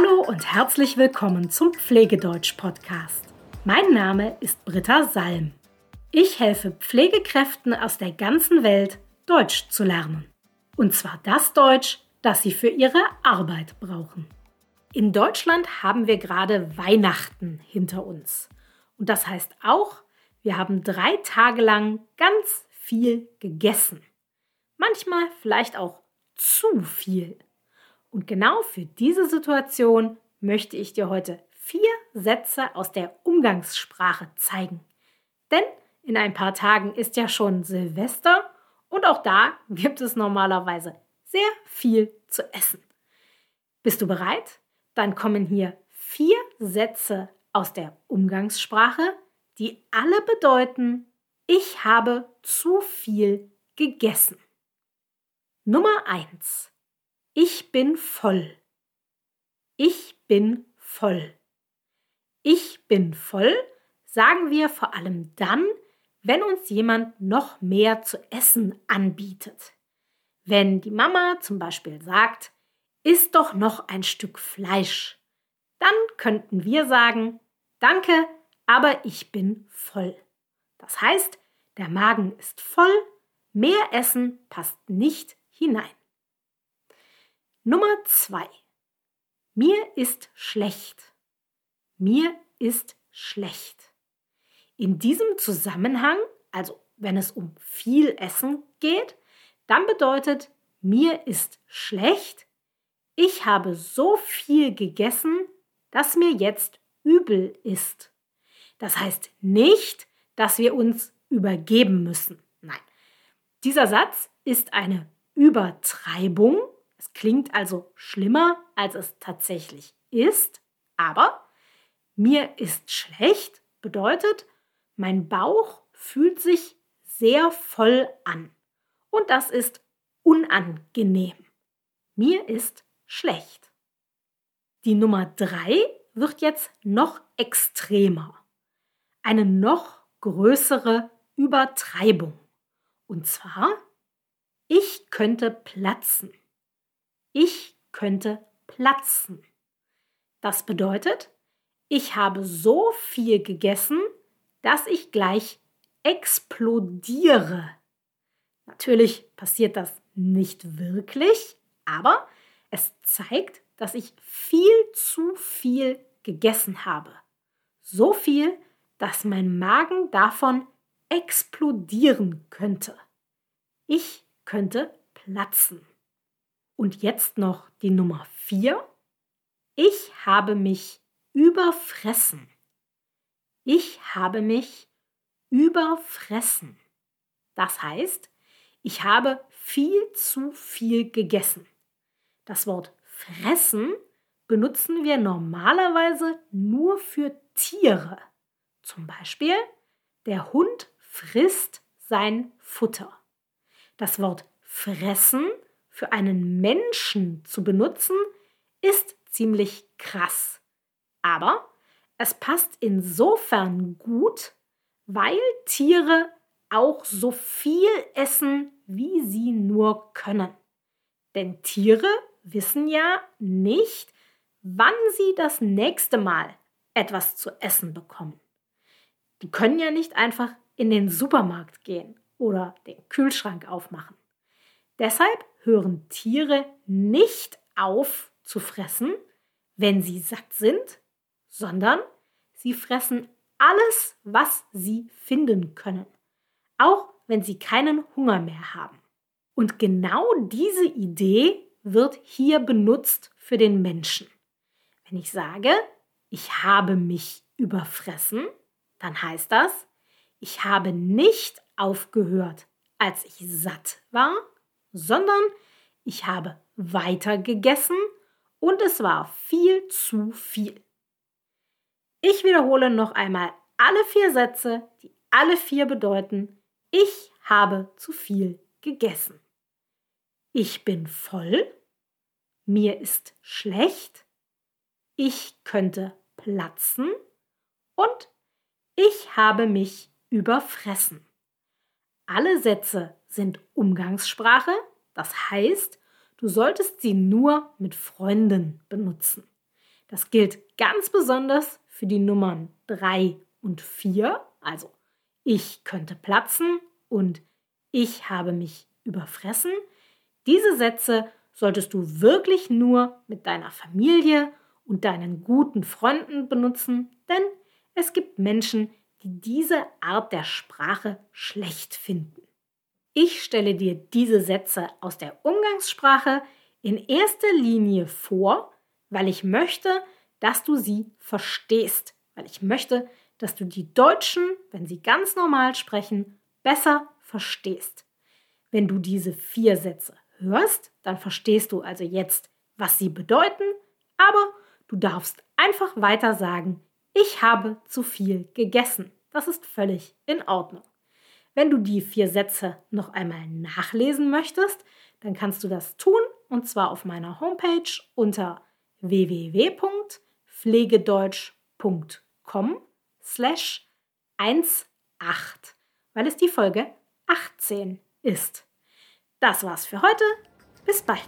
Hallo und herzlich willkommen zum Pflegedeutsch-Podcast. Mein Name ist Britta Salm. Ich helfe Pflegekräften aus der ganzen Welt, Deutsch zu lernen. Und zwar das Deutsch, das sie für ihre Arbeit brauchen. In Deutschland haben wir gerade Weihnachten hinter uns. Und das heißt auch, wir haben drei Tage lang ganz viel gegessen. Manchmal vielleicht auch zu viel. Und genau für diese Situation möchte ich dir heute vier Sätze aus der Umgangssprache zeigen. Denn in ein paar Tagen ist ja schon Silvester und auch da gibt es normalerweise sehr viel zu essen. Bist du bereit? Dann kommen hier vier Sätze aus der Umgangssprache, die alle bedeuten, ich habe zu viel gegessen. Nummer eins: Ich bin voll. Ich bin voll. Ich bin voll sagen wir vor allem dann, wenn uns jemand noch mehr zu essen anbietet. Wenn die Mama zum Beispiel sagt, isst doch noch ein Stück Fleisch, dann könnten wir sagen, danke, aber ich bin voll. Das heißt, der Magen ist voll, mehr Essen passt nicht hinein. Nummer zwei. Mir ist schlecht. Mir ist schlecht. In diesem Zusammenhang, also wenn es um viel Essen geht, dann bedeutet mir ist schlecht, ich habe so viel gegessen, dass mir jetzt übel ist. Das heißt nicht, dass wir uns übergeben müssen. Nein, dieser Satz ist eine Übertreibung. Es klingt also schlimmer, als es tatsächlich ist. Aber mir ist schlecht bedeutet, mein Bauch fühlt sich sehr voll an. Und das ist unangenehm. Mir ist schlecht. Die Nummer drei wird jetzt noch extremer. Eine noch größere Übertreibung. Und zwar, ich könnte platzen. Ich könnte platzen. Das bedeutet, ich habe so viel gegessen, dass ich gleich explodiere. Natürlich passiert das nicht wirklich, aber es zeigt, dass ich viel zu viel gegessen habe. So viel, dass mein Magen davon explodieren könnte. Ich könnte platzen. Und jetzt noch die Nummer 4. Ich habe mich überfressen. Ich habe mich überfressen. Das heißt, ich habe viel zu viel gegessen. Das Wort fressen benutzen wir normalerweise nur für Tiere. Zum Beispiel, der Hund frisst sein Futter. Das Wort fressen für einen Menschen zu benutzen, ist ziemlich krass. Aber es passt insofern gut, weil Tiere auch so viel essen, wie sie nur können. Denn Tiere wissen ja nicht, wann sie das nächste Mal etwas zu essen bekommen. Die können ja nicht einfach in den Supermarkt gehen oder den Kühlschrank aufmachen. Deshalb hören Tiere nicht auf zu fressen, wenn sie satt sind, sondern sie fressen alles, was sie finden können, auch wenn sie keinen Hunger mehr haben. Und genau diese Idee wird hier benutzt für den Menschen. Wenn ich sage, ich habe mich überfressen, dann heißt das, ich habe nicht aufgehört, als ich satt war, sondern ich habe weiter gegessen und es war viel zu viel. Ich wiederhole noch einmal alle vier Sätze, die alle vier bedeuten, ich habe zu viel gegessen. Ich bin voll, mir ist schlecht, ich könnte platzen und ich habe mich überfressen. Alle Sätze sind Umgangssprache, das heißt, du solltest sie nur mit Freunden benutzen. Das gilt ganz besonders für die Nummern 3 und 4, also ich könnte platzen und ich habe mich überfressen. Diese Sätze solltest du wirklich nur mit deiner Familie und deinen guten Freunden benutzen, denn es gibt Menschen, die diese Art der Sprache schlecht finden. Ich stelle dir diese Sätze aus der Umgangssprache in erster Linie vor, weil ich möchte, dass du sie verstehst, weil ich möchte, dass du die Deutschen, wenn sie ganz normal sprechen, besser verstehst. Wenn du diese vier Sätze hörst, dann verstehst du also jetzt, was sie bedeuten, aber du darfst einfach weiter sagen, ich habe zu viel gegessen. Das ist völlig in Ordnung. Wenn du die vier Sätze noch einmal nachlesen möchtest, dann kannst du das tun und zwar auf meiner Homepage unter www.pflegedeutsch.com slash 18, weil es die Folge 18 ist. Das war's für heute. Bis bald.